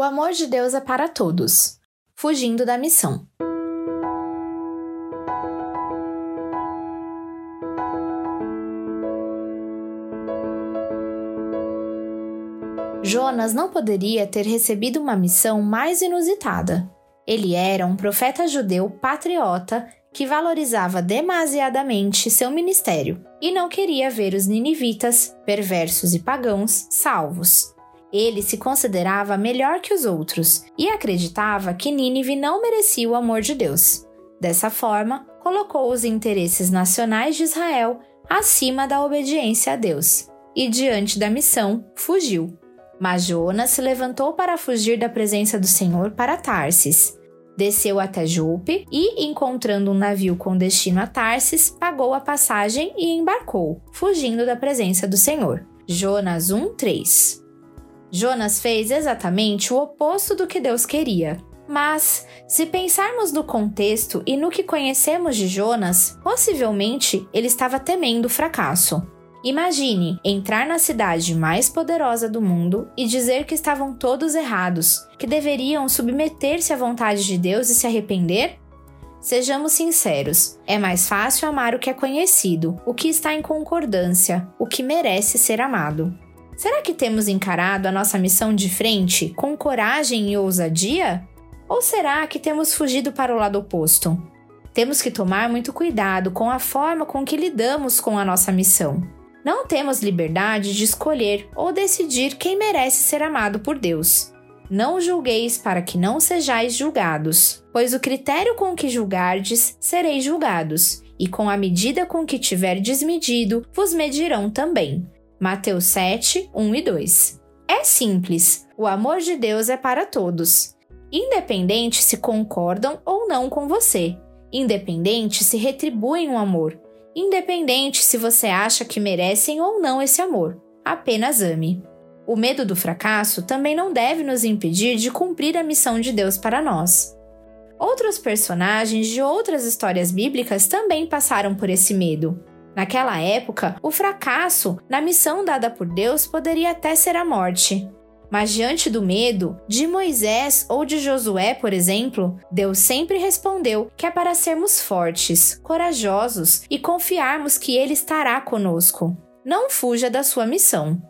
O amor de Deus é para todos. Fugindo da missão. Jonas não poderia ter recebido uma missão mais inusitada. Ele era um profeta judeu patriota que valorizava demasiadamente seu ministério e não queria ver os ninivitas, perversos e pagãos, salvos. Ele se considerava melhor que os outros e acreditava que Nínive não merecia o amor de Deus. Dessa forma, colocou os interesses nacionais de Israel acima da obediência a Deus e, diante da missão, fugiu. Mas Jonas se levantou para fugir da presença do Senhor para Tarsis. Desceu até Jope e, encontrando um navio com destino a Tarsis, pagou a passagem e embarcou, fugindo da presença do Senhor. Jonas 1:3 Jonas fez exatamente o oposto do que Deus queria. Mas, se pensarmos no contexto e no que conhecemos de Jonas, possivelmente ele estava temendo o fracasso. Imagine entrar na cidade mais poderosa do mundo e dizer que estavam todos errados, que deveriam submeter-se à vontade de Deus e se arrepender? Sejamos sinceros, é mais fácil amar o que é conhecido, o que está em concordância, o que merece ser amado. Será que temos encarado a nossa missão de frente com coragem e ousadia? Ou será que temos fugido para o lado oposto? Temos que tomar muito cuidado com a forma com que lidamos com a nossa missão. Não temos liberdade de escolher ou decidir quem merece ser amado por Deus. Não julgueis para que não sejais julgados, pois o critério com que julgardes sereis julgados, e com a medida com que tiverdes medido, vos medirão também. Mateus 7, 1 e 2. É simples, o amor de Deus é para todos, independente se concordam ou não com você, independente se retribuem o amor, independente se você acha que merecem ou não esse amor. Apenas ame. O medo do fracasso também não deve nos impedir de cumprir a missão de Deus para nós. Outros personagens de outras histórias bíblicas também passaram por esse medo. Naquela época, o fracasso na missão dada por Deus poderia até ser a morte. Mas diante do medo de Moisés ou de Josué, por exemplo, Deus sempre respondeu que é para sermos fortes, corajosos e confiarmos que Ele estará conosco. Não fuja da sua missão.